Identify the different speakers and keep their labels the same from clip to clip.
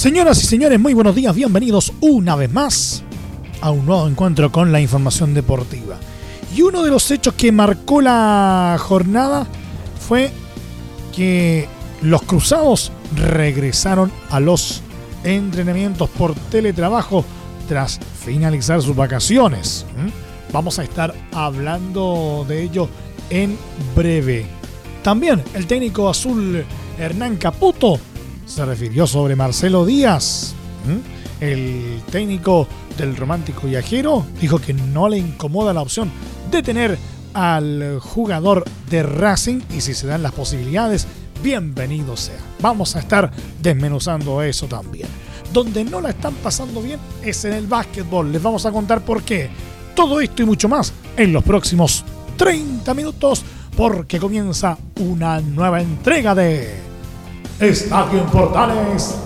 Speaker 1: Señoras y señores, muy buenos días, bienvenidos una vez más a un nuevo encuentro con la información deportiva. Y uno de los hechos que marcó la jornada fue que los cruzados regresaron a los entrenamientos por teletrabajo tras finalizar sus vacaciones. Vamos a estar hablando de ello en breve. También el técnico azul Hernán Caputo se refirió sobre Marcelo Díaz. El técnico del romántico viajero dijo que no le incomoda la opción de tener al jugador de Racing y si se dan las posibilidades, bienvenido sea. Vamos a estar desmenuzando eso también. Donde no la están pasando bien es en el básquetbol. Les vamos a contar por qué. Todo esto y mucho más en los próximos 30 minutos porque comienza una nueva entrega de Estadio en Portales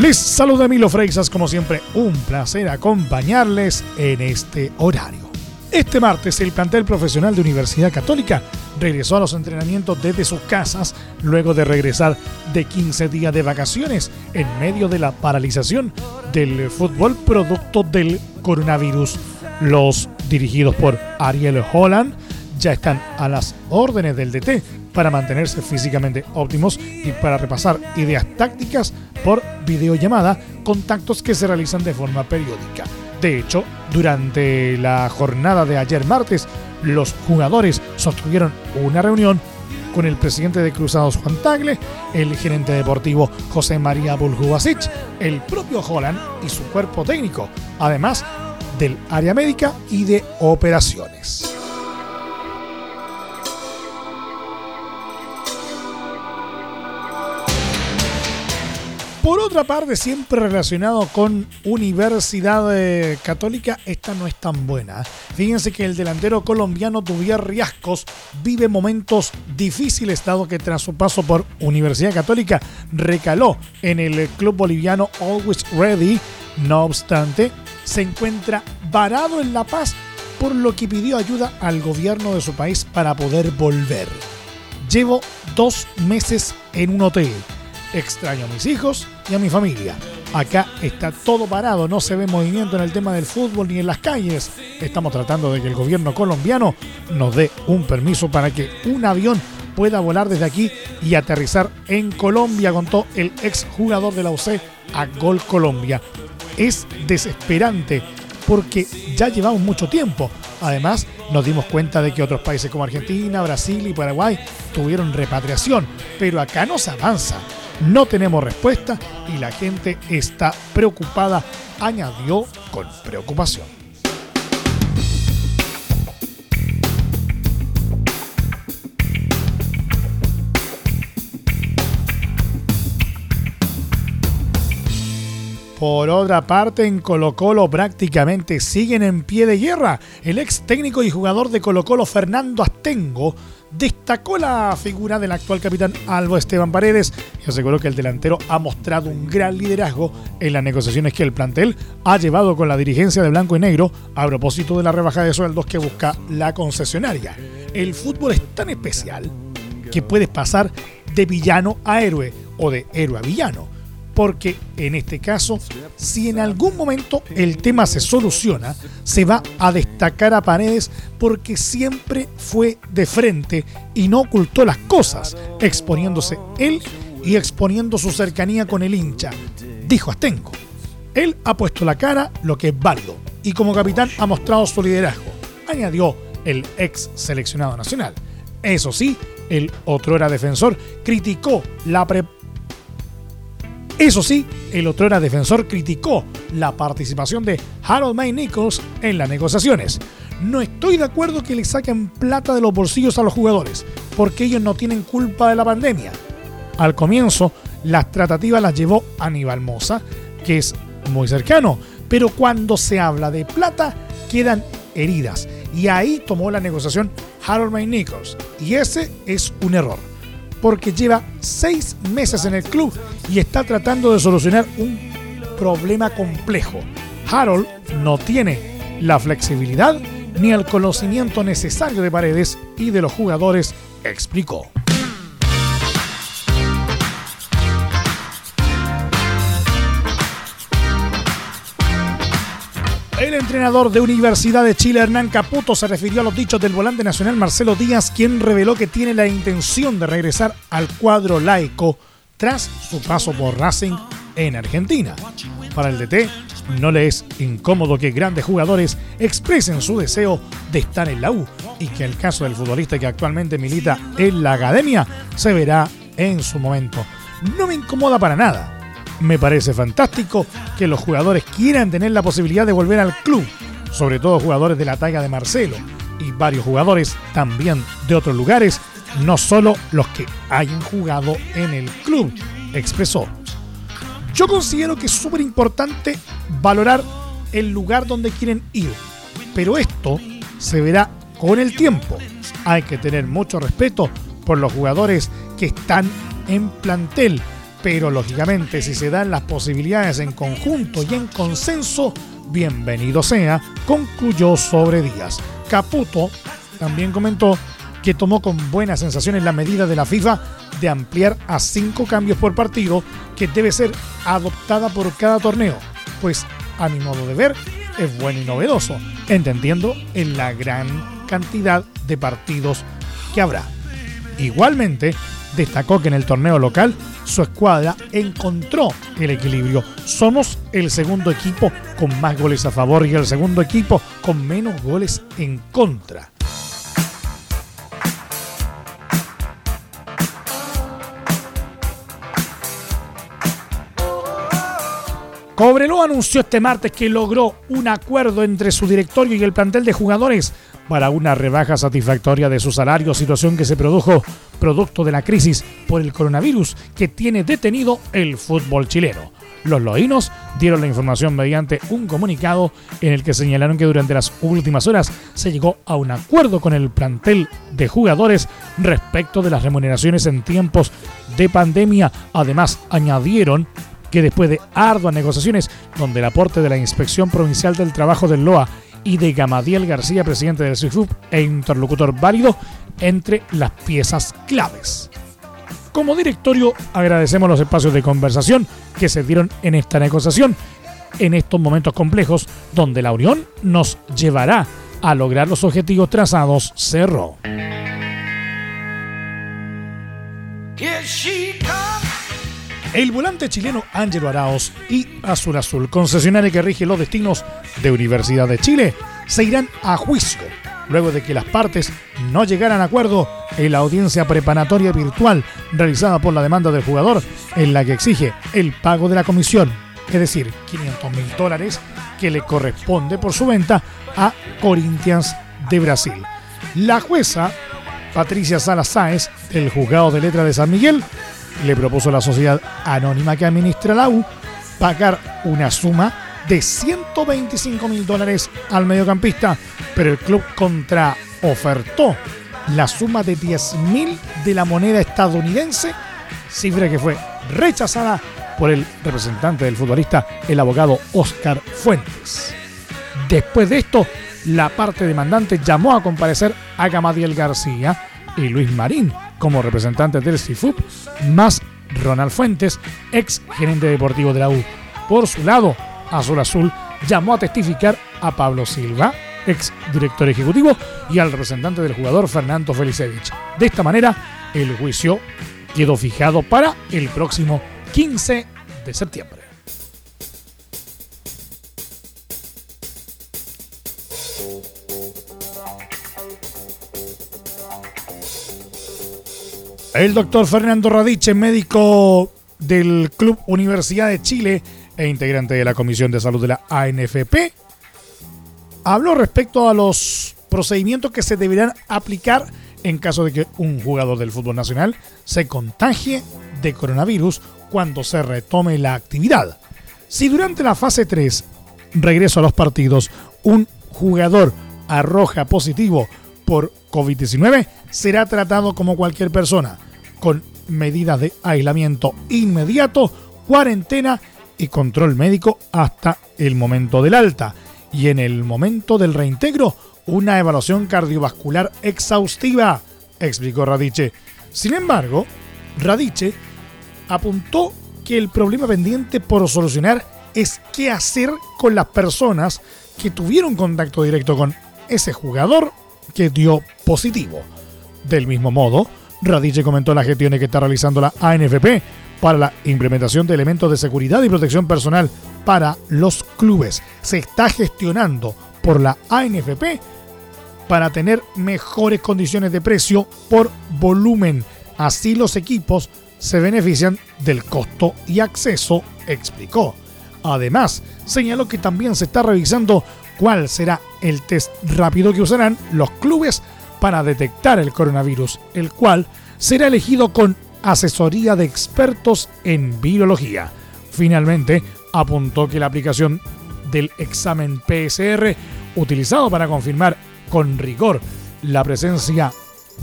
Speaker 1: Les saluda Milo Freixas, como siempre, un placer acompañarles en este horario. Este martes, el plantel profesional de Universidad Católica regresó a los entrenamientos desde sus casas luego de regresar de 15 días de vacaciones en medio de la paralización del fútbol producto del coronavirus. Los dirigidos por Ariel Holland ya están a las órdenes del DT para mantenerse físicamente óptimos y para repasar ideas tácticas por videollamada, contactos que se realizan de forma periódica. De hecho, durante la jornada de ayer martes, los jugadores sostuvieron una reunión con el presidente de Cruzados Juan Tagle, el gerente deportivo José María Buljubasic, el propio Holland y su cuerpo técnico, además del área médica y de operaciones. Por otra parte, siempre relacionado con Universidad eh, Católica, esta no es tan buena. Fíjense que el delantero colombiano Tuvier Riascos vive momentos difíciles, dado que tras su paso por Universidad Católica recaló en el club boliviano Always Ready. No obstante, se encuentra varado en La Paz, por lo que pidió ayuda al gobierno de su país para poder volver. Llevo dos meses en un hotel Extraño a mis hijos y a mi familia. Acá está todo parado, no se ve movimiento en el tema del fútbol ni en las calles. Estamos tratando de que el gobierno colombiano nos dé un permiso para que un avión pueda volar desde aquí y aterrizar en Colombia, contó el ex jugador de la UC a Gol Colombia. Es desesperante porque ya llevamos mucho tiempo. Además, nos dimos cuenta de que otros países como Argentina, Brasil y Paraguay tuvieron repatriación, pero acá no se avanza. No tenemos respuesta y la gente está preocupada, añadió con preocupación. Por otra parte, en Colo Colo prácticamente siguen en pie de guerra. El ex técnico y jugador de Colo Colo, Fernando Astengo, destacó la figura del actual capitán Albo Esteban Paredes y aseguró que el delantero ha mostrado un gran liderazgo en las negociaciones que el plantel ha llevado con la dirigencia de Blanco y Negro a propósito de la rebaja de sueldos que busca la concesionaria. El fútbol es tan especial que puedes pasar de villano a héroe o de héroe a villano porque en este caso, si en algún momento el tema se soluciona, se va a destacar a Paredes porque siempre fue de frente y no ocultó las cosas, exponiéndose él y exponiendo su cercanía con el hincha, dijo Astenco. Él ha puesto la cara lo que es válido y como capitán ha mostrado su liderazgo, añadió el ex seleccionado nacional. Eso sí, el otro era defensor criticó la preparación Eso sí, el otro era defensor criticó la participación de Harold May Nichols en las negociaciones. No estoy de acuerdo que le saquen plata de los bolsillos a los jugadores, porque ellos no tienen culpa de la pandemia. Al comienzo, las tratativas las llevó Aníbal Moza, que es muy cercano, pero cuando se habla de plata, quedan heridas. Y ahí tomó la negociación Harold May Nichols. Y ese es un error porque lleva seis meses en el club y está tratando de solucionar un problema complejo. Harold no tiene la flexibilidad ni el conocimiento necesario de Paredes y de los jugadores, explicó. El entrenador de Universidad de Chile, Hernán Caputo, se refirió a los dichos del volante nacional Marcelo Díaz, quien reveló que tiene la intención de regresar al cuadro laico tras su paso por Racing en Argentina. Para el DT, no le es incómodo que grandes jugadores expresen su deseo de estar en la U y que el caso del futbolista que actualmente milita en la academia se verá en su momento. No me incomoda para nada me parece fantástico que los jugadores quieran tener la posibilidad de volver al club, sobre todo jugadores de la talla de Marcelo y varios jugadores también de otros lugares, no solo los que hayan jugado en el club, expresó. Yo considero que es súper importante valorar el lugar donde quieren ir, pero esto se verá con el tiempo. Hay que tener mucho respeto por los jugadores que están en plantel pero lógicamente si se dan las posibilidades en conjunto y en consenso, bienvenido sea, concluyó sobre Díaz. Caputo también comentó que tomó con buenas sensaciones la medida de la FIFA de ampliar a cinco cambios por partido, que debe ser adoptada por cada torneo, pues a mi modo de ver es bueno y novedoso, entendiendo en la gran cantidad de partidos que habrá. Igualmente, destacó que en el torneo local su escuadra encontró el equilibrio. Somos el segundo equipo con más goles a favor y el segundo equipo con menos goles en contra. Cobreloa anunció este martes que logró un acuerdo entre su directorio y el plantel de jugadores para una rebaja satisfactoria de su salario, situación que se produjo producto de la crisis por el coronavirus que tiene detenido el fútbol chileno. Los loínos dieron la información mediante un comunicado en el que señalaron que durante las últimas horas se llegó a un acuerdo con el plantel de jugadores respecto de las remuneraciones en tiempos de pandemia. Además, añadieron que después de arduas negociaciones, donde el aporte de la Inspección Provincial del Trabajo del LOA y de Gamadiel García, presidente del CIFUP e interlocutor válido, entre las piezas claves. Como directorio agradecemos los espacios de conversación que se dieron en esta negociación en estos momentos complejos donde la unión nos llevará a lograr los objetivos trazados, cerró. El volante chileno Ángelo Araos y Azul Azul, concesionario que rige los destinos de Universidad de Chile, se irán a juicio luego de que las partes no llegaran a acuerdo en la audiencia preparatoria virtual realizada por la demanda del jugador, en la que exige el pago de la comisión, es decir, 500 mil dólares que le corresponde por su venta a Corinthians de Brasil. La jueza Patricia Salas Sáez, del juzgado de letra de San Miguel, le propuso a la sociedad anónima que administra la U pagar una suma de 125 mil dólares al mediocampista, pero el club contraofertó la suma de 10 mil de la moneda estadounidense, cifra que fue rechazada por el representante del futbolista, el abogado Oscar Fuentes. Después de esto, la parte demandante llamó a comparecer a Gamadiel García y Luis Marín como representantes del CIFUP, más Ronald Fuentes, ex gerente deportivo de la U. Por su lado, Azul Azul llamó a testificar a Pablo Silva, ex director ejecutivo, y al representante del jugador Fernando Felicevich. De esta manera, el juicio quedó fijado para el próximo 15 de septiembre. El doctor Fernando Radiche, médico del Club Universidad de Chile e integrante de la Comisión de Salud de la ANFP, habló respecto a los procedimientos que se deberán aplicar en caso de que un jugador del fútbol nacional se contagie de coronavirus cuando se retome la actividad. Si durante la fase 3, regreso a los partidos, un jugador arroja positivo por COVID-19, será tratado como cualquier persona, con medidas de aislamiento inmediato, cuarentena y control médico hasta el momento del alta. Y en el momento del reintegro, una evaluación cardiovascular exhaustiva, explicó Radiche. Sin embargo, Radiche apuntó que el problema pendiente por solucionar es qué hacer con las personas que tuvieron contacto directo con ese jugador que dio positivo. Del mismo modo, Radiche comentó las gestiones que está realizando la ANFP para la implementación de elementos de seguridad y protección personal para los clubes. Se está gestionando por la ANFP para tener mejores condiciones de precio por volumen. Así los equipos se benefician del costo y acceso, explicó. Además, señaló que también se está revisando cuál será el test rápido que usarán los clubes para detectar el coronavirus, el cual será elegido con asesoría de expertos en biología. Finalmente, apuntó que la aplicación del examen PSR utilizado para confirmar con rigor la presencia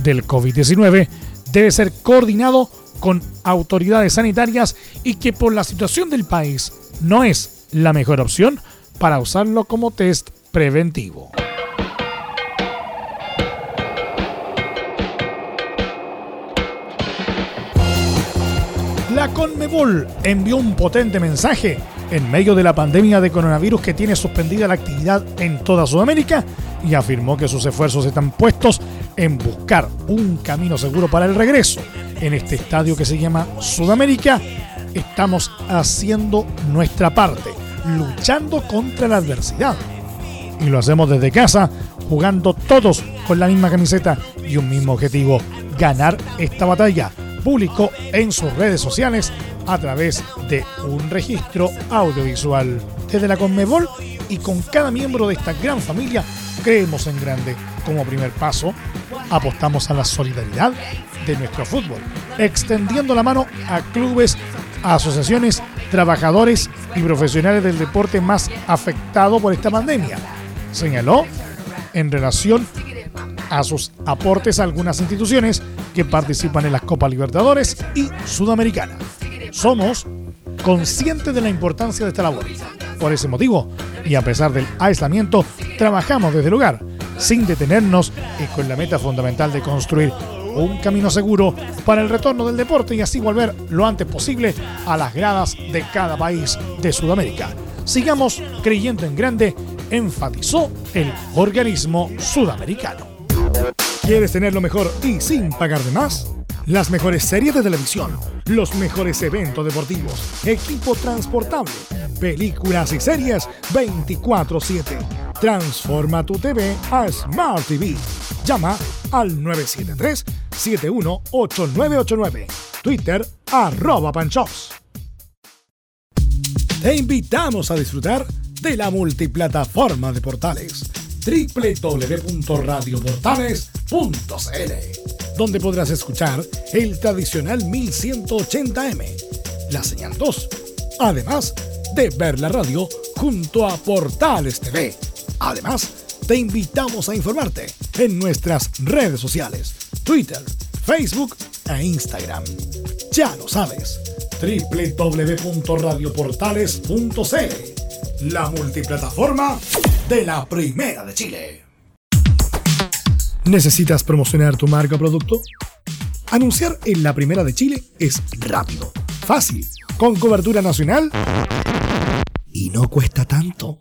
Speaker 1: del COVID-19 debe ser coordinado con autoridades sanitarias y que por la situación del país no es la mejor opción para usarlo como test preventivo. La Conmebol envió un potente mensaje en medio de la pandemia de coronavirus que tiene suspendida la actividad en toda Sudamérica y afirmó que sus esfuerzos están puestos en buscar un camino seguro para el regreso. En este estadio que se llama Sudamérica, estamos haciendo nuestra parte, luchando contra la adversidad. Y lo hacemos desde casa, jugando todos con la misma camiseta y un mismo objetivo, ganar esta batalla. Publicó en sus redes sociales a través de un registro audiovisual. Desde la Conmebol y con cada miembro de esta gran familia creemos en grande. Como primer paso, apostamos a la solidaridad de nuestro fútbol, extendiendo la mano a clubes, asociaciones, trabajadores y profesionales del deporte más afectado por esta pandemia, señaló en relación a sus aportes a algunas instituciones que participan en las Copas Libertadores y Sudamericana. Somos conscientes de la importancia de esta labor. Por ese motivo, y a pesar del aislamiento, trabajamos desde el lugar, sin detenernos y con la meta fundamental de construir un camino seguro para el retorno del deporte y así volver lo antes posible a las gradas de cada país de Sudamérica. Sigamos creyendo en grande, enfatizó el organismo sudamericano. ¿Quieres tener lo mejor y sin pagar de más? Las mejores series de televisión, los mejores eventos deportivos, equipo transportable, películas y series 24/7. Transforma tu TV a Smart TV. Llama al 973-718989. Twitter arroba panchops. Te invitamos a disfrutar de la multiplataforma de portales www.radioportales.cl, donde podrás escuchar el tradicional 1180m, la señal 2, además de ver la radio junto a Portales TV. Además, te invitamos a informarte en nuestras redes sociales, Twitter, Facebook e Instagram. Ya lo sabes, www.radioportales.cl, la multiplataforma de la Primera de Chile. ¿Necesitas promocionar tu marca o producto? Anunciar en la Primera de Chile es rápido, fácil, con cobertura nacional y no cuesta tanto.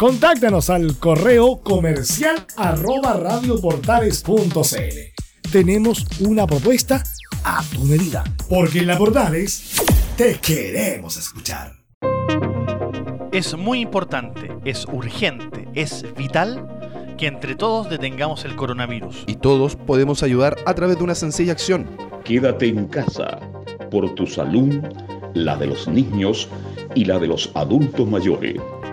Speaker 1: Contáctanos al correo comercial arroba radioportales.cl. Tenemos una propuesta a tu medida, porque en la Portales te queremos escuchar.
Speaker 2: Es muy importante, es urgente, es vital que entre todos detengamos el coronavirus.
Speaker 3: Y todos podemos ayudar a través de una sencilla acción.
Speaker 4: Quédate en casa por tu salud
Speaker 3: la de los niños y la de los adultos mayores.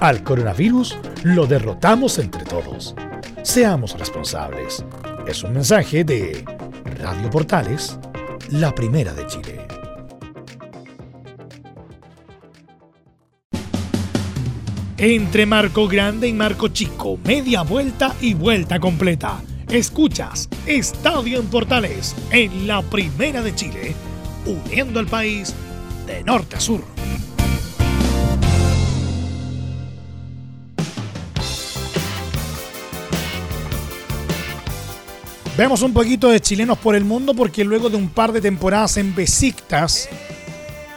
Speaker 1: al coronavirus lo derrotamos entre todos. Seamos responsables. Es un mensaje de Radio Portales, la primera de Chile. Entre Marco Grande y Marco Chico, media vuelta y vuelta completa. Escuchas Estadio en Portales en la primera de Chile, uniendo al país de norte a sur. Vemos un poquito de chilenos por el mundo porque luego de un par de temporadas en Besiktas,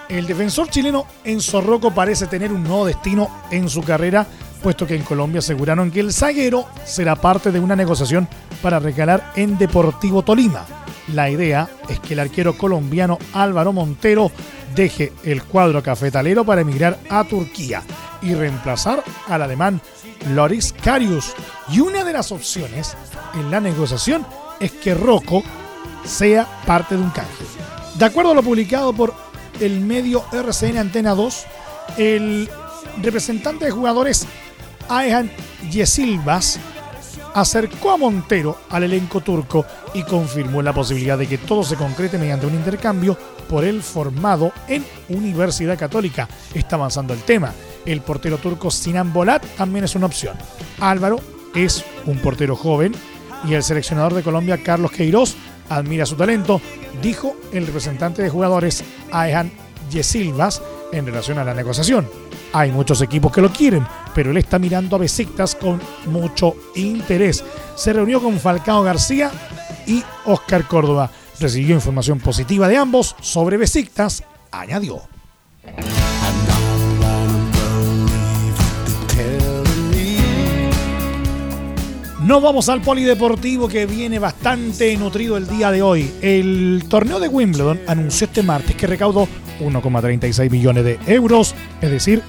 Speaker 1: el defensor chileno Enzo Rocco parece tener un nuevo destino en su carrera, puesto que en Colombia aseguraron que el zaguero será parte de una negociación para recalar en Deportivo Tolima. La idea es que el arquero colombiano Álvaro Montero deje el cuadro cafetalero para emigrar a Turquía y reemplazar al alemán Loris Karius. Y una de las opciones en la negociación es que Rocco sea parte de un canje. De acuerdo a lo publicado por el medio RCN Antena 2, el representante de jugadores Ayhan Yesilvas acercó a Montero al elenco turco y confirmó la posibilidad de que todo se concrete mediante un intercambio por el formado en Universidad Católica. Está avanzando el tema. El portero turco Sinan Bolat también es una opción. Álvaro es un portero joven y el seleccionador de Colombia, Carlos Queiroz, admira su talento, dijo el representante de jugadores, Ayhan Yesilvas, en relación a la negociación. Hay muchos equipos que lo quieren, pero él está mirando a Besiktas con mucho interés. Se reunió con Falcao García y Oscar Córdoba. Recibió información positiva de ambos sobre Besiktas, añadió. Nos vamos al polideportivo que viene bastante nutrido el día de hoy. El torneo de Wimbledon anunció este martes que recaudó 1,36 millones de euros, es decir,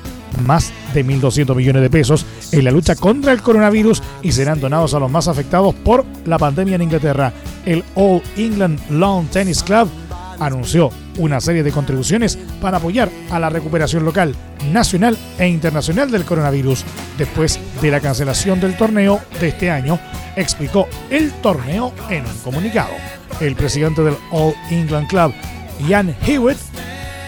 Speaker 1: más de 1.200 millones de pesos en la lucha contra el coronavirus y serán donados a los más afectados por la pandemia en Inglaterra. El All England Lawn Tennis Club anunció una serie de contribuciones para apoyar a la recuperación local, nacional e internacional del coronavirus. Después de la cancelación del torneo de este año, explicó el torneo en un comunicado. El presidente del All England Club, Ian Hewitt,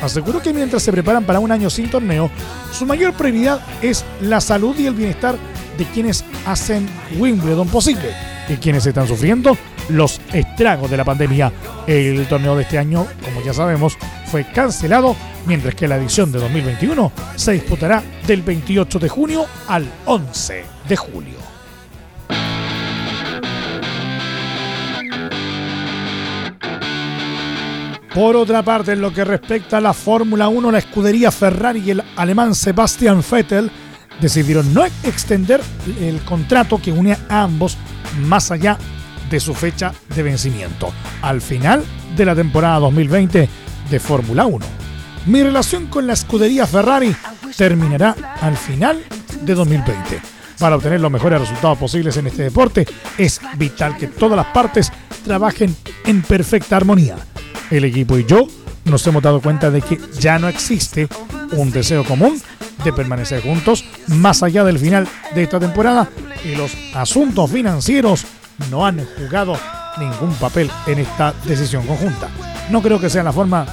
Speaker 1: aseguró que mientras se preparan para un año sin torneo, su mayor prioridad es la salud y el bienestar de quienes hacen Wimbledon posible y quienes están sufriendo los estragos de la pandemia. El torneo de este año, como ya sabemos, fue cancelado, mientras que la edición de 2021 se disputará del 28 de junio al 11 de julio. Por otra parte, en lo que respecta a la Fórmula 1, la escudería Ferrari y el alemán Sebastian Vettel decidieron no extender el contrato que une a ambos más allá de su fecha de vencimiento, al final de la temporada 2020 de Fórmula 1. Mi relación con la escudería Ferrari terminará al final de 2020. Para obtener los mejores resultados posibles en este deporte, es vital que todas las partes trabajen en perfecta armonía. El equipo y yo nos hemos dado cuenta de que ya no existe un deseo común de permanecer juntos más allá del final de esta temporada y los asuntos financieros no han jugado ningún papel en esta decisión conjunta. No creo que sea la forma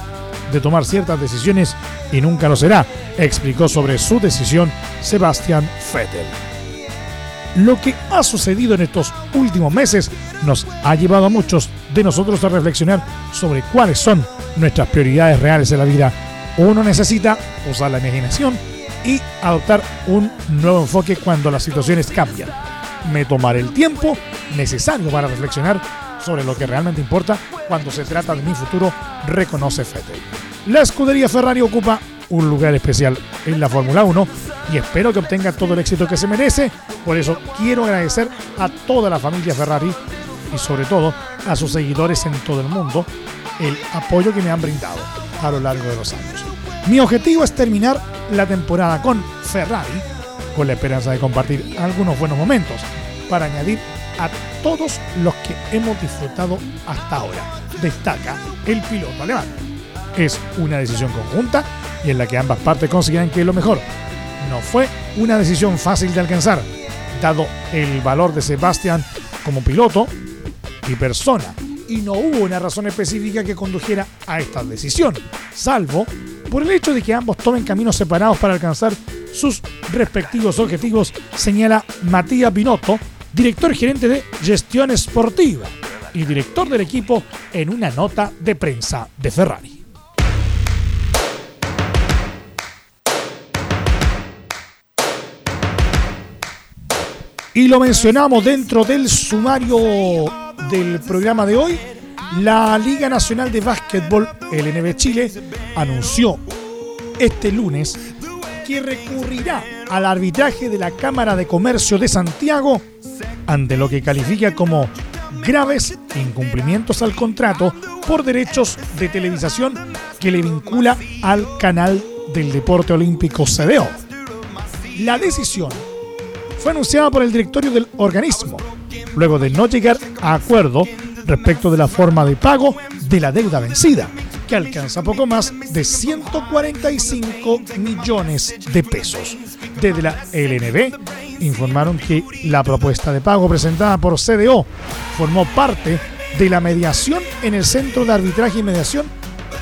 Speaker 1: de tomar ciertas decisiones y nunca lo será, explicó sobre su decisión Sebastián Vettel. Lo que ha sucedido en estos últimos meses nos ha llevado a muchos de nosotros a reflexionar sobre cuáles son nuestras prioridades reales en la vida. Uno necesita usar la imaginación y adoptar un nuevo enfoque cuando las situaciones cambian. Me tomaré el tiempo necesario para reflexionar sobre lo que realmente importa cuando se trata de mi futuro, reconoce Fettel. La escudería Ferrari ocupa un lugar especial en la Fórmula 1 y espero que obtenga todo el éxito que se merece. Por eso quiero agradecer a toda la familia Ferrari y sobre todo a sus seguidores en todo el mundo el apoyo que me han brindado a lo largo de los años. Mi objetivo es terminar la temporada con Ferrari, con la esperanza de compartir algunos buenos momentos para añadir a todos los que hemos disfrutado hasta ahora. Destaca el piloto alemán. Es una decisión conjunta y en la que ambas partes consideran que es lo mejor. No fue una decisión fácil de alcanzar, dado el valor de Sebastián como piloto y persona, y no hubo una razón específica que condujera a esta decisión, salvo por el hecho de que ambos tomen caminos separados para alcanzar sus respectivos objetivos, señala Matías Binotto, director gerente de gestión esportiva y director del equipo en una nota de prensa de Ferrari. Y lo mencionamos dentro del sumario del programa de hoy. La Liga Nacional de Básquetbol, LNB Chile, anunció este lunes que recurrirá al arbitraje de la Cámara de Comercio de Santiago ante lo que califica como graves incumplimientos al contrato por derechos de televisación que le vincula al canal del deporte olímpico CDO. La decisión fue anunciada por el directorio del organismo, luego de no llegar a acuerdo respecto de la forma de pago de la deuda vencida, que alcanza poco más de 145 millones de pesos. Desde la LNB informaron que la propuesta de pago presentada por CDO formó parte de la mediación en el Centro de Arbitraje y Mediación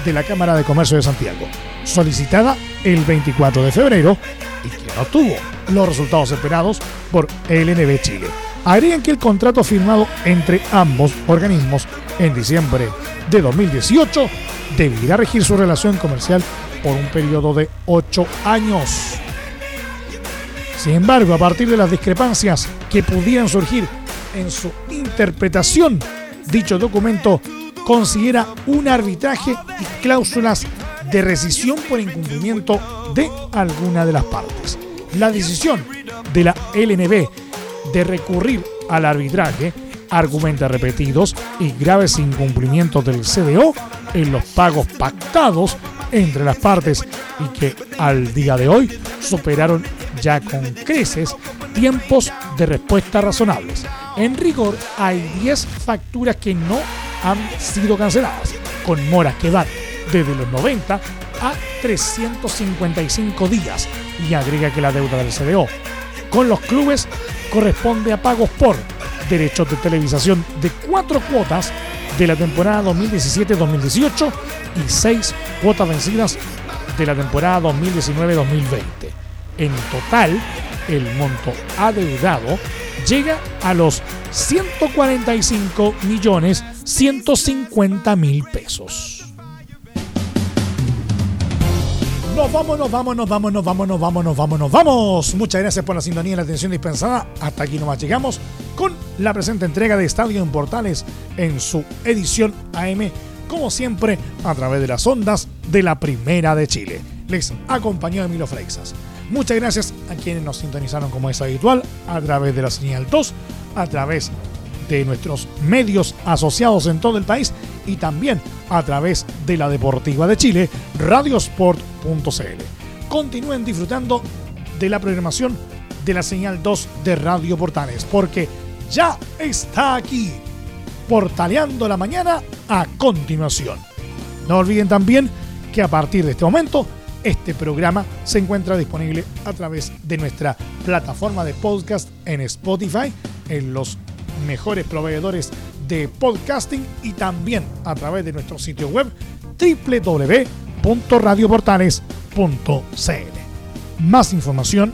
Speaker 1: de la Cámara de Comercio de Santiago, solicitada el 24 de febrero y que no tuvo los resultados esperados por LNB Chile. Agregan que el contrato firmado entre ambos organismos en diciembre de 2018 deberá regir su relación comercial por un periodo de ocho años. Sin embargo, a partir de las discrepancias que pudieran surgir en su interpretación, dicho documento considera un arbitraje y cláusulas de rescisión por incumplimiento de alguna de las partes. La decisión de la LNB de recurrir al arbitraje argumenta repetidos y graves incumplimientos del CDO en los pagos pactados entre las partes y que al día de hoy superaron ya con creces tiempos de respuesta razonables. En rigor hay 10 facturas que no han sido canceladas, con moras que van desde los 90 a 355 días y agrega que la deuda del CDO con los clubes corresponde a pagos por derechos de televisación de cuatro cuotas de la temporada 2017-2018 y seis cuotas vencidas de la temporada 2019-2020. En total, el monto adeudado llega a los 145 millones 150 mil pesos. Nos vamos, nos vamos, nos vamos, nos vamos, nos vamos, nos vamos, nos vamos. Muchas gracias por la sintonía y la atención dispensada. Hasta aquí nomás llegamos con la presente entrega de Estadio en Portales en su edición AM, como siempre, a través de las ondas de la Primera de Chile. Les acompañó Emilio Freixas. Muchas gracias a quienes nos sintonizaron como es habitual a través de la señal 2, a través de nuestros medios asociados en todo el país y también a través de la Deportiva de Chile, radiosport.cl. Continúen disfrutando de la programación de la señal 2 de Radio Portales, porque ya está aquí, portaleando la mañana a continuación. No olviden también que a partir de este momento, este programa se encuentra disponible a través de nuestra plataforma de podcast en Spotify, en los mejores proveedores de podcasting y también a través de nuestro sitio web www.radioportales.cl. Más información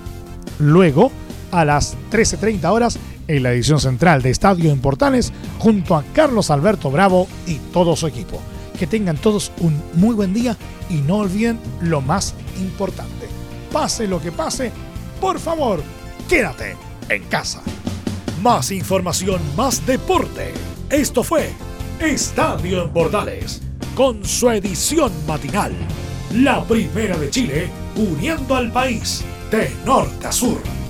Speaker 1: luego a las 13.30 horas en la edición central de Estadio en Portales junto a Carlos Alberto Bravo y todo su equipo. Que tengan todos un muy buen día y no olviden lo más importante. Pase lo que pase, por favor, quédate en casa. Más información, más deporte. Esto fue Estadio en Portales con su edición matinal la primera de Chile, uniendo al país de norte a sur.